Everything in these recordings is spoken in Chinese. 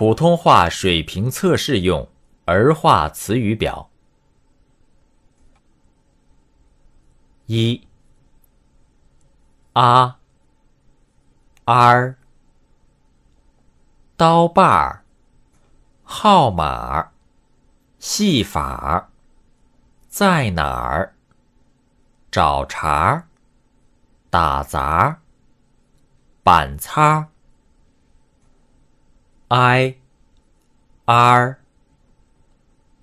普通话水平测试用儿化词语表：一、啊、儿、刀把儿、号码儿、戏法儿、在哪儿、找茬儿、打杂儿、板擦儿。I R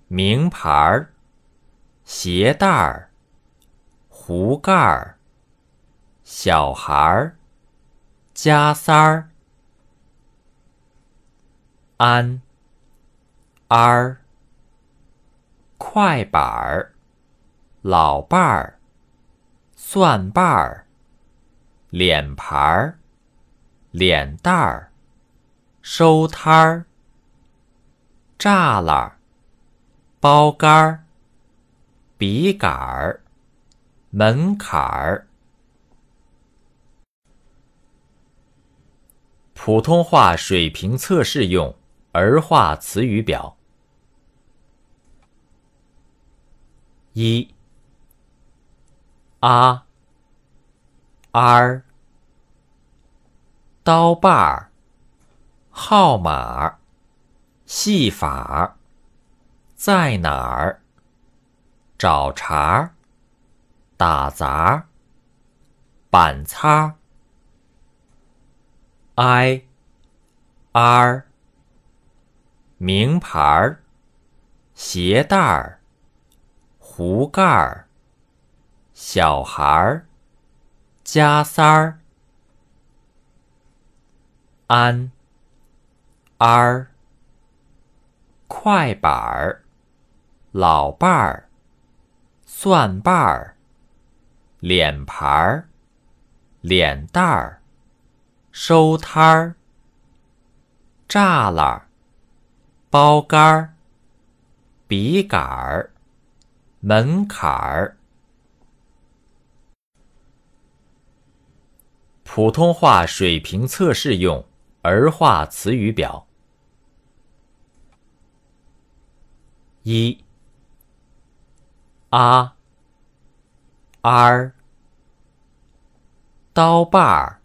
名牌儿、鞋带儿、壶盖儿、小孩儿、加塞儿、安 R 快板儿、老伴儿、蒜瓣儿、脸盘儿、脸蛋儿。收摊儿、栅栏、包杆儿、笔杆儿、门槛儿。普通话水平测试用儿化词语表：一、啊、儿、刀把儿。号码、戏法、在哪儿、找茬、打杂、板擦、I、R、名牌儿、鞋带儿、壶盖儿、小孩儿、加塞儿、安。儿、快板儿、老伴儿、蒜瓣儿、脸盘儿、脸蛋儿、收摊儿、栅栏儿、包杆儿、笔杆儿、门槛儿。普通话水平测试用儿化词语表。一、啊、儿、刀把儿、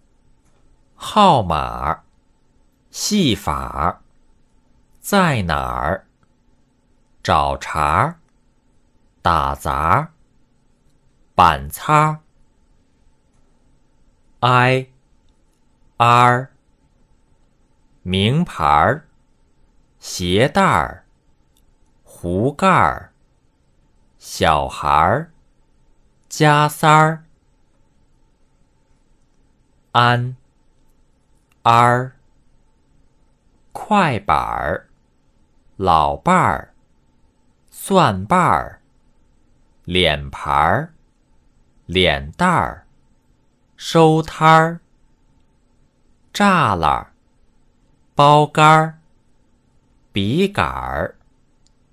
号码、戏法、在哪儿、找茬、打杂、板擦、I、R、名牌儿、鞋带儿。壶盖儿、小孩儿、加塞儿、安、儿、快板儿、老伴儿、蒜瓣儿、脸盘儿、脸蛋儿、收摊儿、栅栏儿、包杆儿、笔杆儿。